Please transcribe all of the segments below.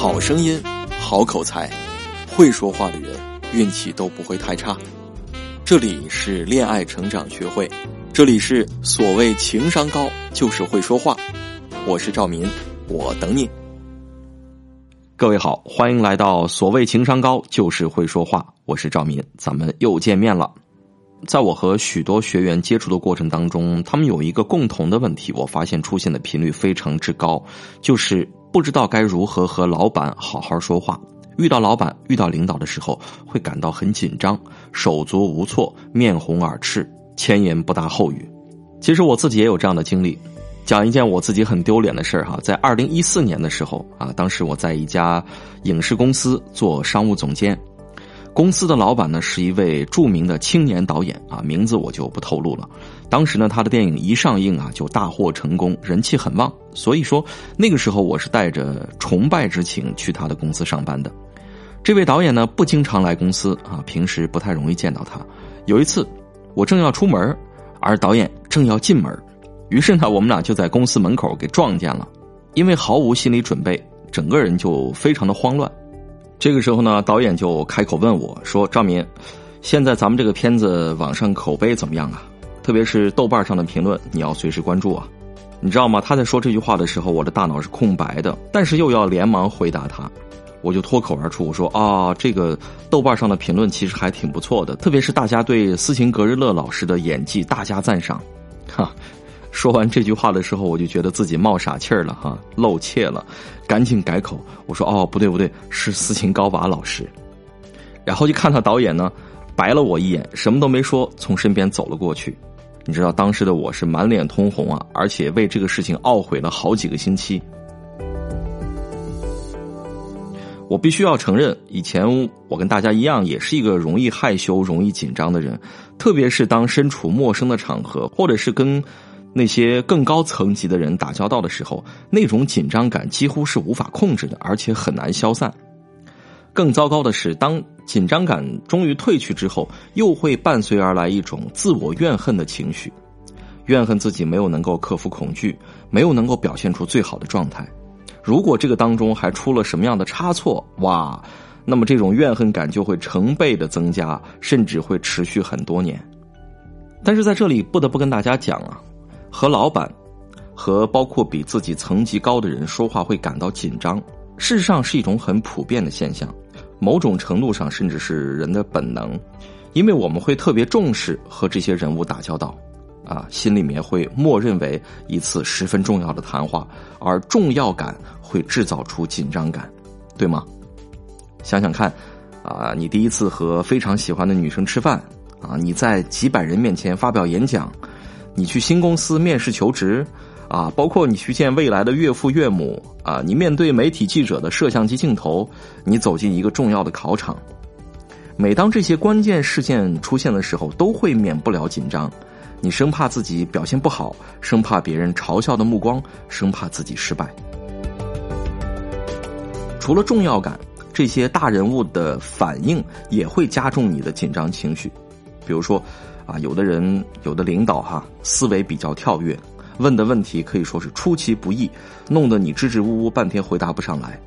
好声音，好口才，会说话的人运气都不会太差。这里是恋爱成长学会，这里是所谓情商高就是会说话。我是赵民，我等你。各位好，欢迎来到所谓情商高就是会说话。我是赵民，咱们又见面了。在我和许多学员接触的过程当中，他们有一个共同的问题，我发现出现的频率非常之高，就是不知道该如何和老板好好说话。遇到老板、遇到领导的时候，会感到很紧张，手足无措，面红耳赤，前言不搭后语。其实我自己也有这样的经历，讲一件我自己很丢脸的事儿哈。在二零一四年的时候啊，当时我在一家影视公司做商务总监。公司的老板呢是一位著名的青年导演啊，名字我就不透露了。当时呢，他的电影一上映啊，就大获成功，人气很旺。所以说那个时候我是带着崇拜之情去他的公司上班的。这位导演呢不经常来公司啊，平时不太容易见到他。有一次我正要出门，而导演正要进门，于是呢我们俩就在公司门口给撞见了。因为毫无心理准备，整个人就非常的慌乱。这个时候呢，导演就开口问我说：“赵民，现在咱们这个片子网上口碑怎么样啊？特别是豆瓣上的评论，你要随时关注啊！你知道吗？他在说这句话的时候，我的大脑是空白的，但是又要连忙回答他，我就脱口而出我说：啊，这个豆瓣上的评论其实还挺不错的，特别是大家对斯琴格日乐老师的演技大加赞赏，哈。”说完这句话的时候，我就觉得自己冒傻气儿了哈，露怯了，赶紧改口，我说：“哦，不对不对，是斯琴高娃老师。”然后就看到导演呢，白了我一眼，什么都没说，从身边走了过去。你知道当时的我是满脸通红啊，而且为这个事情懊悔了好几个星期。我必须要承认，以前我跟大家一样，也是一个容易害羞、容易紧张的人，特别是当身处陌生的场合，或者是跟。那些更高层级的人打交道的时候，那种紧张感几乎是无法控制的，而且很难消散。更糟糕的是，当紧张感终于退去之后，又会伴随而来一种自我怨恨的情绪，怨恨自己没有能够克服恐惧，没有能够表现出最好的状态。如果这个当中还出了什么样的差错，哇，那么这种怨恨感就会成倍的增加，甚至会持续很多年。但是在这里不得不跟大家讲啊。和老板，和包括比自己层级高的人说话会感到紧张，事实上是一种很普遍的现象，某种程度上甚至是人的本能，因为我们会特别重视和这些人物打交道，啊，心里面会默认为一次十分重要的谈话，而重要感会制造出紧张感，对吗？想想看，啊，你第一次和非常喜欢的女生吃饭，啊，你在几百人面前发表演讲。你去新公司面试求职，啊，包括你去见未来的岳父岳母，啊，你面对媒体记者的摄像机镜头，你走进一个重要的考场。每当这些关键事件出现的时候，都会免不了紧张。你生怕自己表现不好，生怕别人嘲笑的目光，生怕自己失败。除了重要感，这些大人物的反应也会加重你的紧张情绪，比如说。啊，有的人，有的领导哈，思维比较跳跃，问的问题可以说是出其不意，弄得你支支吾吾半天回答不上来。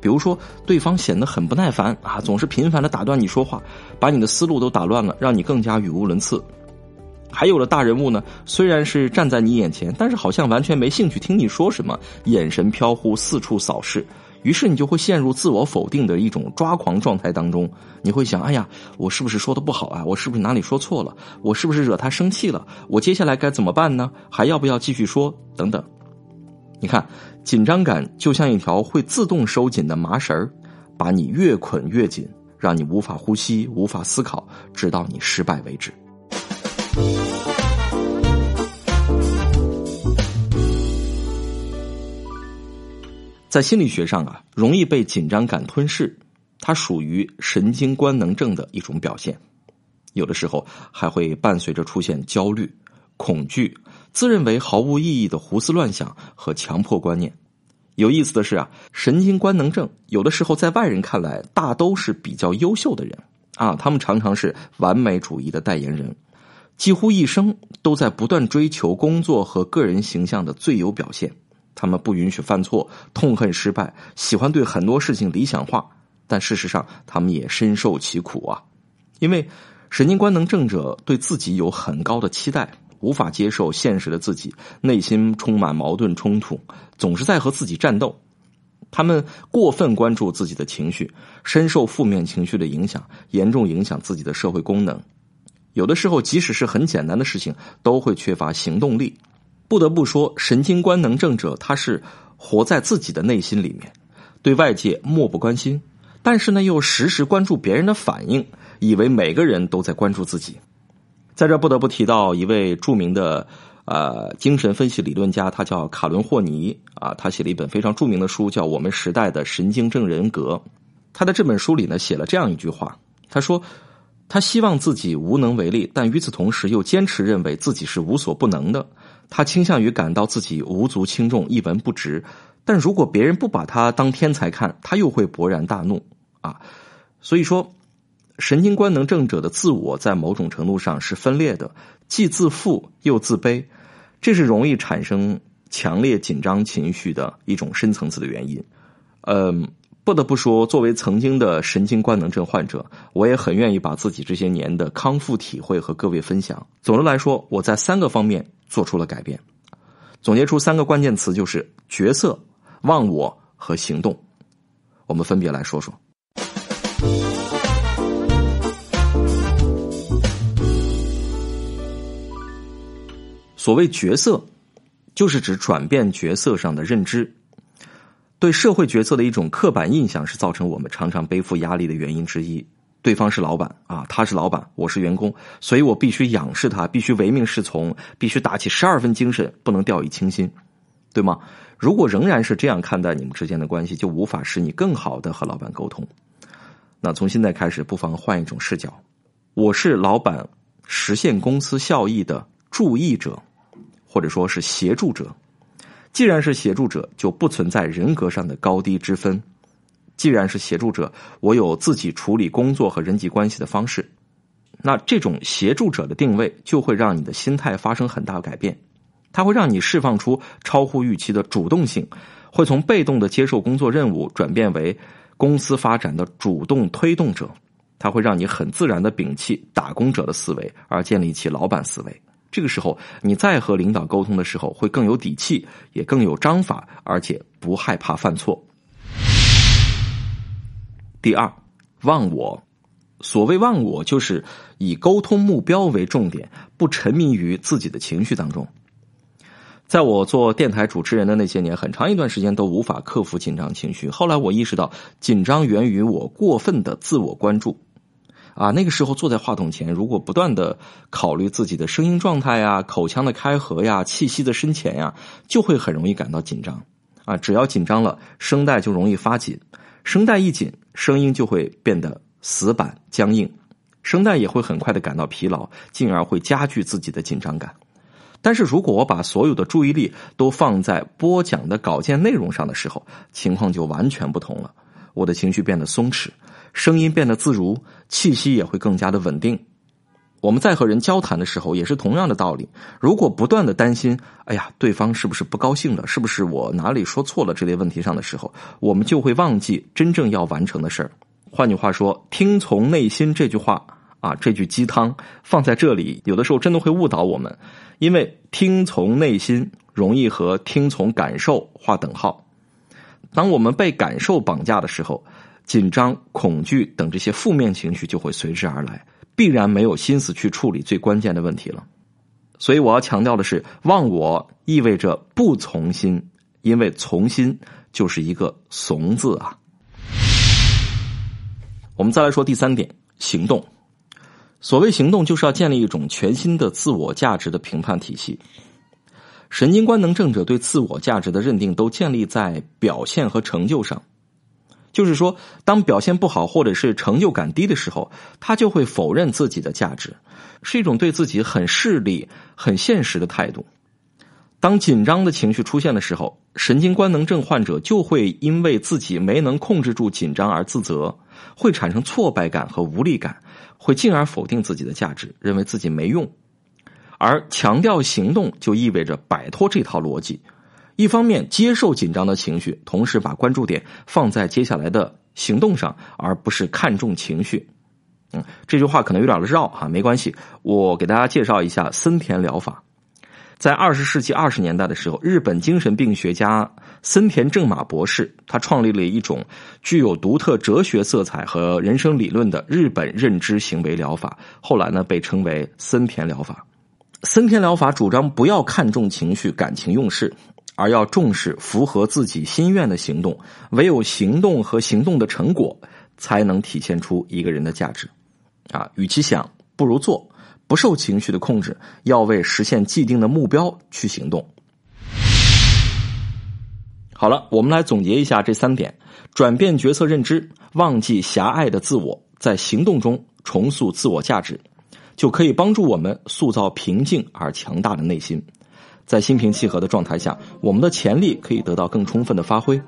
比如说，对方显得很不耐烦啊，总是频繁的打断你说话，把你的思路都打乱了，让你更加语无伦次。还有的大人物呢，虽然是站在你眼前，但是好像完全没兴趣听你说什么，眼神飘忽，四处扫视。于是你就会陷入自我否定的一种抓狂状态当中，你会想：哎呀，我是不是说的不好啊？我是不是哪里说错了？我是不是惹他生气了？我接下来该怎么办呢？还要不要继续说？等等。你看，紧张感就像一条会自动收紧的麻绳儿把你越捆越紧，让你无法呼吸、无法思考，直到你失败为止。在心理学上啊，容易被紧张感吞噬，它属于神经官能症的一种表现。有的时候还会伴随着出现焦虑、恐惧、自认为毫无意义的胡思乱想和强迫观念。有意思的是啊，神经官能症有的时候在外人看来大都是比较优秀的人啊，他们常常是完美主义的代言人，几乎一生都在不断追求工作和个人形象的最优表现。他们不允许犯错，痛恨失败，喜欢对很多事情理想化。但事实上，他们也深受其苦啊，因为神经官能症者对自己有很高的期待，无法接受现实的自己，内心充满矛盾冲突，总是在和自己战斗。他们过分关注自己的情绪，深受负面情绪的影响，严重影响自己的社会功能。有的时候，即使是很简单的事情，都会缺乏行动力。不得不说，神经官能症者他是活在自己的内心里面，对外界漠不关心，但是呢，又时时关注别人的反应，以为每个人都在关注自己。在这不得不提到一位著名的。呃，精神分析理论家，他叫卡伦霍尼啊，他写了一本非常著名的书，叫《我们时代的神经症人格》。他在这本书里呢，写了这样一句话：他说，他希望自己无能为力，但与此同时又坚持认为自己是无所不能的。他倾向于感到自己无足轻重、一文不值，但如果别人不把他当天才看，他又会勃然大怒啊。所以说。神经官能症者的自我在某种程度上是分裂的，既自负又自卑，这是容易产生强烈紧张情绪的一种深层次的原因。嗯，不得不说，作为曾经的神经官能症患者，我也很愿意把自己这些年的康复体会和各位分享。总的来说，我在三个方面做出了改变，总结出三个关键词，就是角色、忘我和行动。我们分别来说说。所谓角色，就是指转变角色上的认知。对社会角色的一种刻板印象，是造成我们常常背负压力的原因之一。对方是老板啊，他是老板，我是员工，所以我必须仰视他，必须唯命是从，必须打起十二分精神，不能掉以轻心，对吗？如果仍然是这样看待你们之间的关系，就无法使你更好的和老板沟通。那从现在开始，不妨换一种视角，我是老板实现公司效益的注意者。或者说是协助者，既然是协助者，就不存在人格上的高低之分。既然是协助者，我有自己处理工作和人际关系的方式。那这种协助者的定位，就会让你的心态发生很大改变。它会让你释放出超乎预期的主动性，会从被动的接受工作任务，转变为公司发展的主动推动者。它会让你很自然的摒弃打工者的思维，而建立起老板思维。这个时候，你再和领导沟通的时候，会更有底气，也更有章法，而且不害怕犯错。第二，忘我。所谓忘我，就是以沟通目标为重点，不沉迷于自己的情绪当中。在我做电台主持人的那些年，很长一段时间都无法克服紧张情绪。后来我意识到，紧张源于我过分的自我关注。啊，那个时候坐在话筒前，如果不断的考虑自己的声音状态呀、口腔的开合呀、气息的深浅呀，就会很容易感到紧张。啊，只要紧张了，声带就容易发紧，声带一紧，声音就会变得死板僵硬，声带也会很快的感到疲劳，进而会加剧自己的紧张感。但是如果我把所有的注意力都放在播讲的稿件内容上的时候，情况就完全不同了，我的情绪变得松弛。声音变得自如，气息也会更加的稳定。我们在和人交谈的时候，也是同样的道理。如果不断的担心，哎呀，对方是不是不高兴了？是不是我哪里说错了？这类问题上的时候，我们就会忘记真正要完成的事儿。换句话说，听从内心这句话啊，这句鸡汤放在这里，有的时候真的会误导我们，因为听从内心容易和听从感受划等号。当我们被感受绑架的时候。紧张、恐惧等这些负面情绪就会随之而来，必然没有心思去处理最关键的问题了。所以我要强调的是，忘我意味着不从心，因为从心就是一个怂字啊。我们再来说第三点，行动。所谓行动，就是要建立一种全新的自我价值的评判体系。神经官能症者对自我价值的认定都建立在表现和成就上。就是说，当表现不好或者是成就感低的时候，他就会否认自己的价值，是一种对自己很势利、很现实的态度。当紧张的情绪出现的时候，神经官能症患者就会因为自己没能控制住紧张而自责，会产生挫败感和无力感，会进而否定自己的价值，认为自己没用。而强调行动，就意味着摆脱这套逻辑。一方面接受紧张的情绪，同时把关注点放在接下来的行动上，而不是看重情绪。嗯，这句话可能有点绕哈，没关系，我给大家介绍一下森田疗法。在二十世纪二十年代的时候，日本精神病学家森田正马博士，他创立了一种具有独特哲学色彩和人生理论的日本认知行为疗法，后来呢被称为森田疗法。森田疗法主张不要看重情绪、感情用事，而要重视符合自己心愿的行动。唯有行动和行动的成果，才能体现出一个人的价值。啊，与其想，不如做。不受情绪的控制，要为实现既定的目标去行动。好了，我们来总结一下这三点：转变角色认知，忘记狭隘的自我，在行动中重塑自我价值，就可以帮助我们塑造平静而强大的内心。在心平气和的状态下，我们的潜力可以得到更充分的发挥，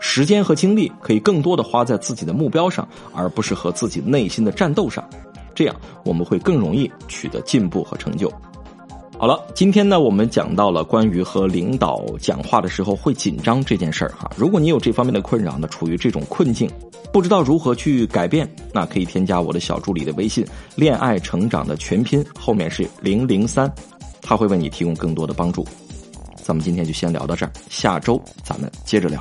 时间和精力可以更多的花在自己的目标上，而不是和自己内心的战斗上。这样我们会更容易取得进步和成就。好了，今天呢，我们讲到了关于和领导讲话的时候会紧张这件事儿哈。如果你有这方面的困扰呢，处于这种困境，不知道如何去改变，那可以添加我的小助理的微信“恋爱成长”的全拼，后面是零零三，他会为你提供更多的帮助。咱们今天就先聊到这儿，下周咱们接着聊。